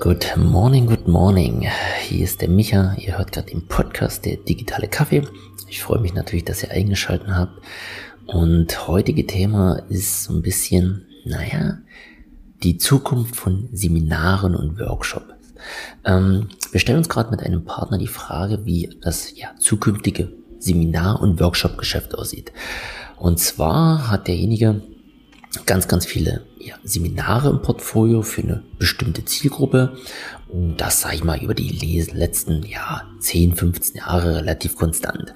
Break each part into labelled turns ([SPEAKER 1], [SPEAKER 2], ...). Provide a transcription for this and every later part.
[SPEAKER 1] Good morning, good morning. Hier ist der Micha. Ihr hört gerade den Podcast der digitale Kaffee. Ich freue mich natürlich, dass ihr eingeschaltet habt. Und heutige Thema ist so ein bisschen, naja, die Zukunft von Seminaren und Workshops. Ähm, wir stellen uns gerade mit einem Partner die Frage, wie das ja, zukünftige Seminar- und Workshop-Geschäft aussieht. Und zwar hat derjenige ganz, ganz viele ja, Seminare im Portfolio für eine bestimmte Zielgruppe. Und das, sage ich mal, über die letzten ja, 10, 15 Jahre relativ konstant.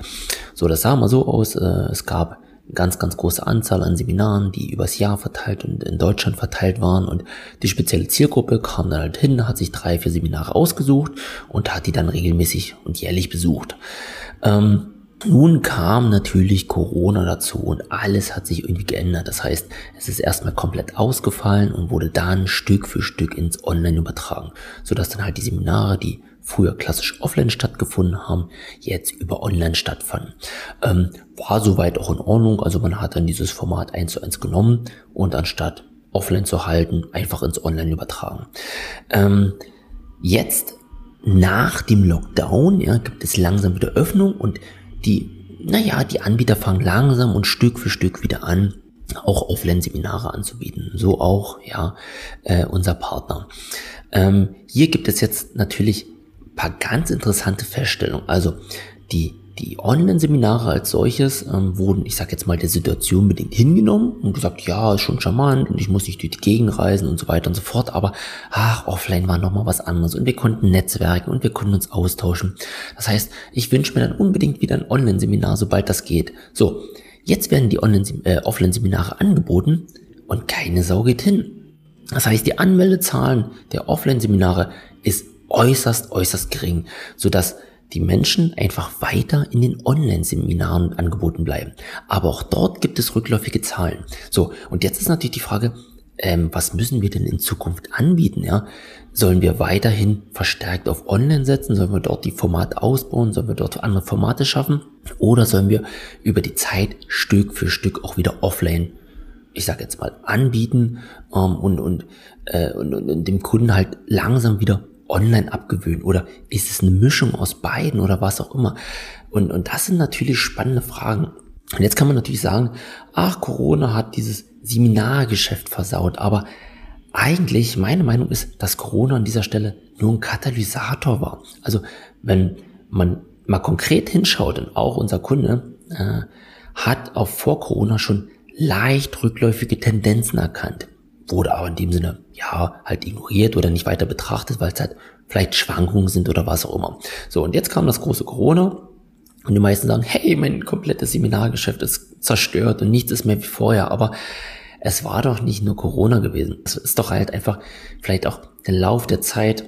[SPEAKER 1] So, das sah mal so aus. Äh, es gab eine ganz, ganz große Anzahl an Seminaren, die übers Jahr verteilt und in Deutschland verteilt waren. Und die spezielle Zielgruppe kam dann halt hin, hat sich drei, vier Seminare ausgesucht und hat die dann regelmäßig und jährlich besucht. Ähm, nun kam natürlich Corona dazu und alles hat sich irgendwie geändert. Das heißt, es ist erstmal komplett ausgefallen und wurde dann Stück für Stück ins Online übertragen, sodass dann halt die Seminare, die früher klassisch offline stattgefunden haben, jetzt über online stattfanden. Ähm, war soweit auch in Ordnung, also man hat dann dieses Format eins zu eins genommen und anstatt offline zu halten, einfach ins Online übertragen. Ähm, jetzt nach dem Lockdown ja, gibt es langsam wieder Öffnung und die, naja, die Anbieter fangen langsam und Stück für Stück wieder an, auch Offline-Seminare anzubieten. So auch, ja, äh, unser Partner. Ähm, hier gibt es jetzt natürlich paar ganz interessante Feststellungen. Also die die Online-Seminare als solches ähm, wurden, ich sag jetzt mal, der Situation bedingt hingenommen und gesagt, ja, ist schon charmant und ich muss nicht durch die Gegend reisen und so weiter und so fort, aber ach, offline war nochmal was anderes und wir konnten netzwerken und wir konnten uns austauschen. Das heißt, ich wünsche mir dann unbedingt wieder ein Online-Seminar, sobald das geht. So, jetzt werden die äh, Offline-Seminare angeboten und keine Sau geht hin. Das heißt, die Anmeldezahlen der Offline-Seminare ist äußerst, äußerst gering, sodass die Menschen einfach weiter in den Online-Seminaren angeboten bleiben. Aber auch dort gibt es rückläufige Zahlen. So, und jetzt ist natürlich die Frage, ähm, was müssen wir denn in Zukunft anbieten? Ja? Sollen wir weiterhin verstärkt auf Online setzen? Sollen wir dort die Formate ausbauen? Sollen wir dort andere Formate schaffen? Oder sollen wir über die Zeit Stück für Stück auch wieder offline, ich sage jetzt mal, anbieten ähm, und, und, äh, und, und, und dem Kunden halt langsam wieder online abgewöhnen oder ist es eine Mischung aus beiden oder was auch immer? Und, und das sind natürlich spannende Fragen. Und jetzt kann man natürlich sagen, ach, Corona hat dieses Seminargeschäft versaut, aber eigentlich, meine Meinung ist, dass Corona an dieser Stelle nur ein Katalysator war. Also, wenn man mal konkret hinschaut und auch unser Kunde äh, hat auch vor Corona schon leicht rückläufige Tendenzen erkannt wurde aber in dem Sinne, ja, halt ignoriert oder nicht weiter betrachtet, weil es halt vielleicht Schwankungen sind oder was auch immer. So, und jetzt kam das große Corona und die meisten sagen, hey, mein komplettes Seminargeschäft ist zerstört und nichts ist mehr wie vorher, aber es war doch nicht nur Corona gewesen. Es ist doch halt einfach vielleicht auch der Lauf der Zeit,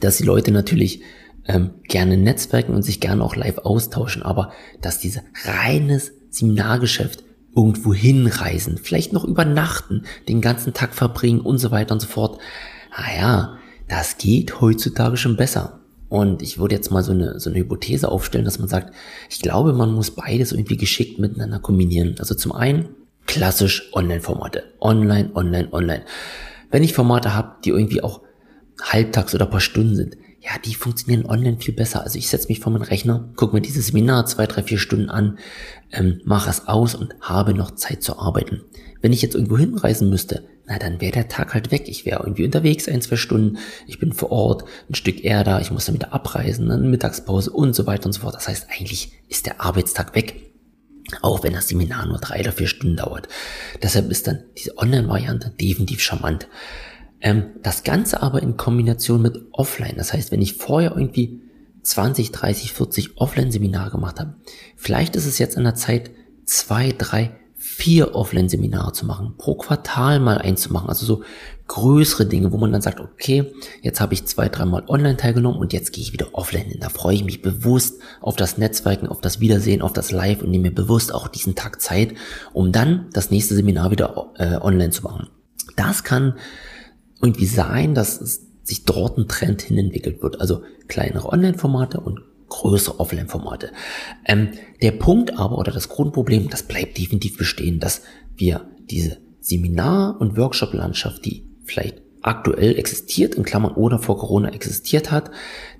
[SPEAKER 1] dass die Leute natürlich ähm, gerne netzwerken und sich gerne auch live austauschen, aber dass diese reines Seminargeschäft irgendwo hinreisen, vielleicht noch übernachten, den ganzen Tag verbringen und so weiter und so fort. Naja, ah das geht heutzutage schon besser. Und ich würde jetzt mal so eine, so eine Hypothese aufstellen, dass man sagt, ich glaube, man muss beides irgendwie geschickt miteinander kombinieren. Also zum einen klassisch Online-Formate. Online, online, online. Wenn ich Formate habe, die irgendwie auch halbtags oder paar Stunden sind, ja, die funktionieren online viel besser. Also ich setze mich vor meinen Rechner, gucke mir dieses Seminar zwei, drei, vier Stunden an, ähm, mache es aus und habe noch Zeit zu arbeiten. Wenn ich jetzt irgendwo hinreisen müsste, na dann wäre der Tag halt weg. Ich wäre irgendwie unterwegs ein, zwei Stunden, ich bin vor Ort, ein Stück eher da, ich muss dann wieder abreisen, eine Mittagspause und so weiter und so fort. Das heißt, eigentlich ist der Arbeitstag weg. Auch wenn das Seminar nur drei oder vier Stunden dauert. Deshalb ist dann diese Online-Variante definitiv charmant. Ähm, das Ganze aber in Kombination mit Offline. Das heißt, wenn ich vorher irgendwie 20, 30, 40 Offline-Seminare gemacht habe, vielleicht ist es jetzt an der Zeit, zwei, drei, vier Offline-Seminare zu machen, pro Quartal mal einzumachen, also so größere Dinge, wo man dann sagt, okay, jetzt habe ich zwei, dreimal online teilgenommen und jetzt gehe ich wieder offline hin. Da freue ich mich bewusst auf das Netzwerken, auf das Wiedersehen, auf das Live und nehme mir bewusst auch diesen Tag Zeit, um dann das nächste Seminar wieder äh, online zu machen. Das kann irgendwie sein, dass sich dort ein Trend hin entwickelt wird. Also kleinere Online-Formate und größere Offline-Formate. Ähm, der Punkt aber oder das Grundproblem, das bleibt definitiv bestehen, dass wir diese Seminar- und Workshop-Landschaft, die vielleicht aktuell existiert, in Klammern oder vor Corona existiert hat,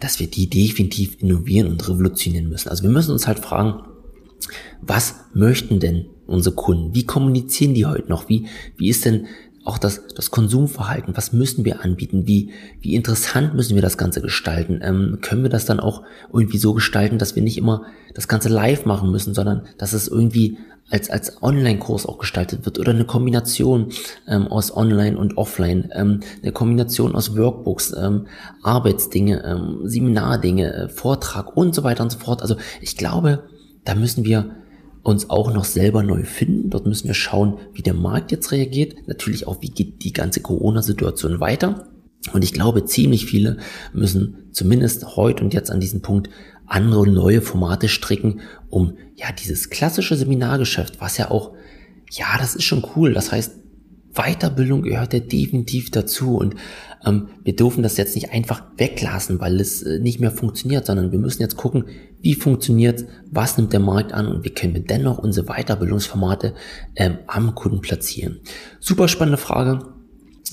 [SPEAKER 1] dass wir die definitiv innovieren und revolutionieren müssen. Also wir müssen uns halt fragen, was möchten denn unsere Kunden? Wie kommunizieren die heute noch? Wie, wie ist denn auch das, das Konsumverhalten, was müssen wir anbieten, wie, wie interessant müssen wir das Ganze gestalten, ähm, können wir das dann auch irgendwie so gestalten, dass wir nicht immer das Ganze live machen müssen, sondern dass es irgendwie als, als Online-Kurs auch gestaltet wird oder eine Kombination ähm, aus Online und Offline, ähm, eine Kombination aus Workbooks, ähm, Arbeitsdinge, ähm, Seminardinge, äh, Vortrag und so weiter und so fort. Also ich glaube, da müssen wir uns auch noch selber neu finden. Dort müssen wir schauen, wie der Markt jetzt reagiert. Natürlich auch, wie geht die ganze Corona-Situation weiter. Und ich glaube, ziemlich viele müssen zumindest heute und jetzt an diesem Punkt andere neue Formate stricken, um ja dieses klassische Seminargeschäft, was ja auch, ja, das ist schon cool. Das heißt, Weiterbildung gehört ja definitiv dazu und ähm, wir dürfen das jetzt nicht einfach weglassen, weil es äh, nicht mehr funktioniert, sondern wir müssen jetzt gucken, wie funktioniert, was nimmt der Markt an und wie können wir dennoch unsere Weiterbildungsformate ähm, am Kunden platzieren. Super spannende Frage.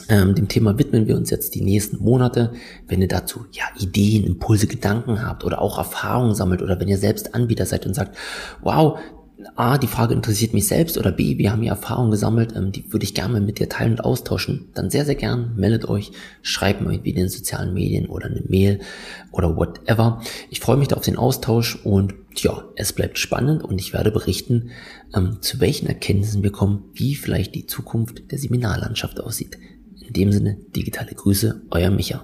[SPEAKER 1] Ähm, dem Thema widmen wir uns jetzt die nächsten Monate. Wenn ihr dazu ja Ideen, Impulse, Gedanken habt oder auch Erfahrungen sammelt oder wenn ihr selbst Anbieter seid und sagt, wow, A, die Frage interessiert mich selbst oder B, wir haben hier Erfahrungen gesammelt, ähm, die würde ich gerne mit dir teilen und austauschen, dann sehr, sehr gern meldet euch, schreibt mir irgendwie in den sozialen Medien oder eine Mail oder whatever. Ich freue mich da auf den Austausch und ja, es bleibt spannend und ich werde berichten, ähm, zu welchen Erkenntnissen wir kommen, wie vielleicht die Zukunft der Seminarlandschaft aussieht. In dem Sinne, digitale Grüße, euer Micha.